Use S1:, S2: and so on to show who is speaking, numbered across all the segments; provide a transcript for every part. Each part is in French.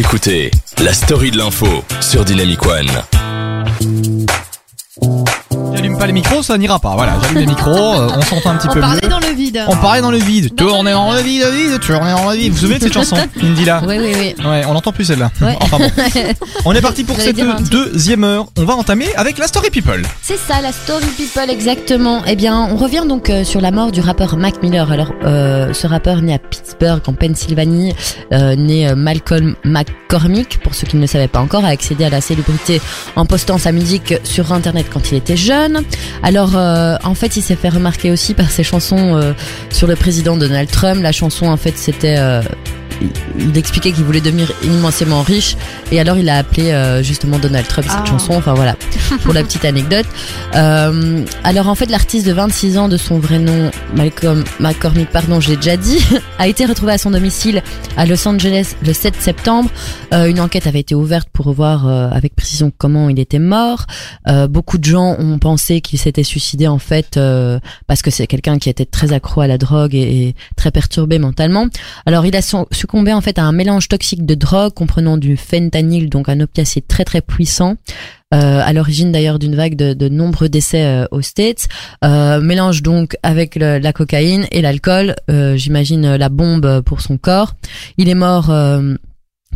S1: Écoutez la story de l'info sur Dynamic One.
S2: Pas les micros, ça n'ira pas. Voilà, j'allume les micros, euh, on s'entend un petit
S3: On
S2: peu
S3: parlait
S2: mieux.
S3: dans le vide.
S2: On parlait dans le vide.
S3: Dans
S2: Tournez
S3: le
S2: dans le vide, vide, tournez dans le vide. Vous vous souvenez de cette chanson, Indila
S4: Oui, oui, oui.
S2: Ouais, on l'entend plus celle-là.
S4: Ouais.
S2: Enfin bon. On est parti pour cette deuxième heure. On va entamer avec la Story People.
S4: C'est ça, la story people exactement. Eh bien, on revient donc euh, sur la mort du rappeur Mac Miller. Alors, euh, ce rappeur né à Pittsburgh, en Pennsylvanie, euh, né Malcolm McCormick, pour ceux qui ne le savaient pas encore, a accédé à la célébrité en postant sa musique sur Internet quand il était jeune. Alors, euh, en fait, il s'est fait remarquer aussi par ses chansons euh, sur le président Donald Trump. La chanson, en fait, c'était... euh, il- expliquait qu'il voulait devenir immensément riche. Et alors il a appelé euh, justement Donald Trump cette
S3: Ah.
S4: chanson. Enfin voilà. Pour la petite anecdote. Euh, alors en fait l'artiste de 26 ans de son vrai nom Malcolm McCormick pardon j'ai déjà dit a été retrouvé à son domicile à Los Angeles le 7 septembre. Euh, une enquête avait été ouverte pour voir euh, avec précision comment il était mort. Euh, beaucoup de gens ont pensé qu'il s'était suicidé en fait euh, parce que c'est quelqu'un qui était très accro à la drogue et, et très perturbé mentalement. Alors il a son- succombé en fait à un mélange toxique de drogue comprenant du fentanyl, donc un opiacé très très puissant. euh, à l'origine d'ailleurs d'une vague de, de nombreux décès euh, aux States, euh, mélange donc avec le- la cocaïne et l'alcool, euh, j'imagine euh, la bombe pour son corps. Il est mort euh,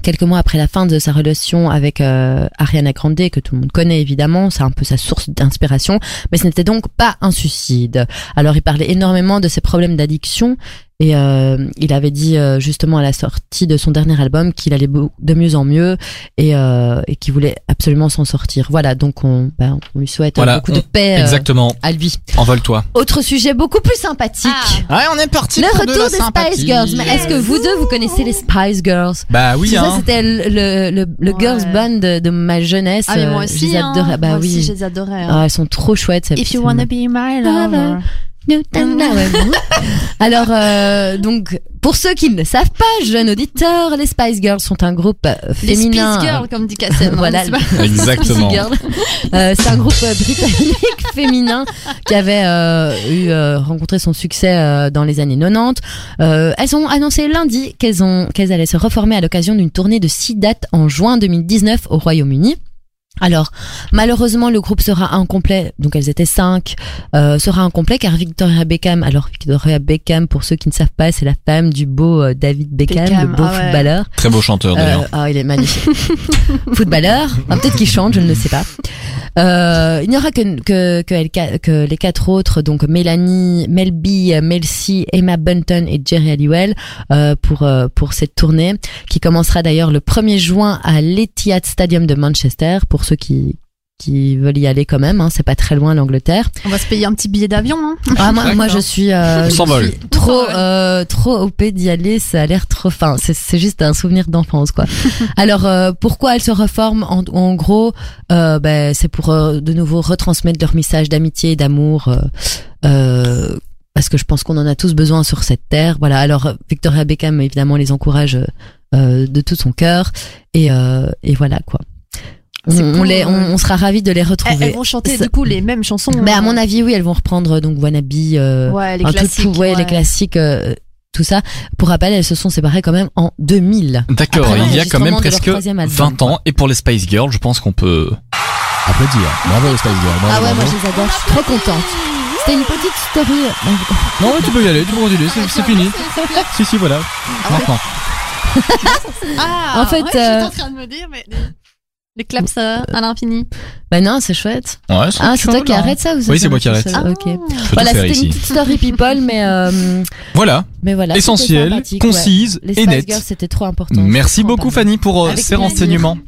S4: quelques mois après la fin de sa relation avec euh, Ariana Grande, que tout le monde connaît évidemment, c'est un peu sa source d'inspiration, mais ce n'était donc pas un suicide. Alors il parlait énormément de ses problèmes d'addiction et euh, il avait dit euh, justement à la sortie de son dernier album qu'il allait de mieux en mieux et, euh, et qu'il voulait absolument s'en sortir. Voilà, donc on, ben, on lui souhaite euh,
S2: Voilà,
S4: beaucoup de paix euh,
S2: Exactement.
S4: à lui.
S2: Envole-toi.
S4: Autre sujet beaucoup plus sympathique.
S3: Ah.
S2: Ouais, on est parti
S4: Le
S2: pour de
S4: retour
S2: la
S4: des
S2: sympathie.
S4: Spice Girls. Mais est-ce que vous deux, vous connaissez les Spice Girls?
S2: Bah oui,
S4: C'est
S2: hein.
S4: Ça, c'était le, le, le, le
S3: Ouais.
S4: girls band de, de ma jeunesse.
S3: Ah mais moi
S4: Euh, je
S3: aussi,
S4: les
S3: hein.
S4: adorais. Bah
S3: moi
S4: oui.
S3: aussi je les adorais. hein.
S4: Ah, elles sont trop chouettes. ces-
S3: If you wanna be my lover.
S4: Alors, euh, donc, pour ceux qui ne le savent pas, jeunes auditeurs, les Spice Girls sont un groupe euh,
S3: Les
S4: féminin.
S3: Spice Girls comme dit Kassem. hein,
S4: Voilà.
S2: Exactement.
S4: Euh, c'est un groupe euh, britannique féminin qui avait euh, eu euh, rencontré son succès euh, dans les années 90. Euh, elles ont annoncé lundi qu'elles ont qu'elles allaient se reformer à l'occasion d'une tournée de six dates en juin 2019 au Royaume-Uni. Alors, malheureusement, le groupe sera incomplet, donc elles étaient cinq, euh, sera incomplet car Victoria Beckham, alors Victoria Beckham, pour ceux qui ne savent pas, c'est la femme du beau euh, David Beckham,
S3: Beckham,
S4: le beau
S3: ah ouais.
S4: footballeur.
S2: Très beau chanteur d'ailleurs.
S4: Euh, ah, il est magnifique. Footballeur. Ah, Peut-être qu'il chante, je ne le sais pas. Euh, il n'y aura que, que, que, elle- que les quatre autres, donc Mélanie, Melby, Mel C, Emma Bunton et Jerry Halliwell, euh, pour, euh, pour cette tournée, qui commencera d'ailleurs le 1er juin à l'Etihad Stadium de Manchester, pour ceux qui qui veulent y aller quand même, hein, c'est pas très loin l'Angleterre.
S3: On va se payer un petit billet d'avion. Hein.
S4: Ah, moi, moi je suis, euh,
S2: On
S4: je
S2: s'envole.
S4: suis trop, euh, trop OP d'y aller. Ça a l'air trop fin. C'est, c'est juste un souvenir d'enfance, quoi. Alors, euh, pourquoi elles se reforment? En, en gros, euh, ben, c'est pour euh, de nouveau retransmettre leur message d'amitié et d'amour. euh, euh, parce que je pense qu'on en a tous besoin sur cette terre. Voilà. Alors, Victoria Beckham, évidemment, les encourage euh, de tout son cœur. Et, euh, et voilà, quoi. On, on les, on,
S3: ouais.
S4: on sera ravis de les retrouver.
S3: elles vont chanter du coup les mêmes chansons.
S4: Mais à
S3: hein.
S4: mon avis, oui, elles vont reprendre donc Wannabe, euh,
S3: ouais, les
S4: tout-
S3: classiques.
S4: tout- ouais, les classiques, euh, tout ça. Pour rappel, elles se sont séparées quand même en 2000.
S2: D'accord, il y a quand même presque
S4: troisième album.
S2: 20 ans. Et pour les Spice Girls, je pense qu'on peut applaudir. Bravo les Spice Girls. bravo,
S4: Ah ouais,
S2: bravo.
S4: moi je les adore, je suis trop contente. C'était une petite story.
S2: Non, tu peux y aller, tu peux continuer, c'est c'est fini. Si, si, voilà. Maintenant.
S3: Ah,
S4: En fait,
S3: ouais,
S4: euh,
S3: en train de me dire, mais les, les claps euh, à l'infini.
S4: Bah non, c'est chouette.
S2: Ouais,
S4: Ah, c'est toi qui arrête ça ou
S2: Oui, c'est moi qui arrête.
S4: Ah, ok. Voilà, c'était une petite story people, mais euh,
S2: Voilà,
S4: mais voilà.
S2: essentielle,
S4: ouais.
S2: concise
S4: Les
S2: et nette.
S4: Girls, c'était trop important.
S2: Merci beaucoup. Fanny pour euh,
S4: Avec
S2: ces
S4: plaisir.
S2: renseignements.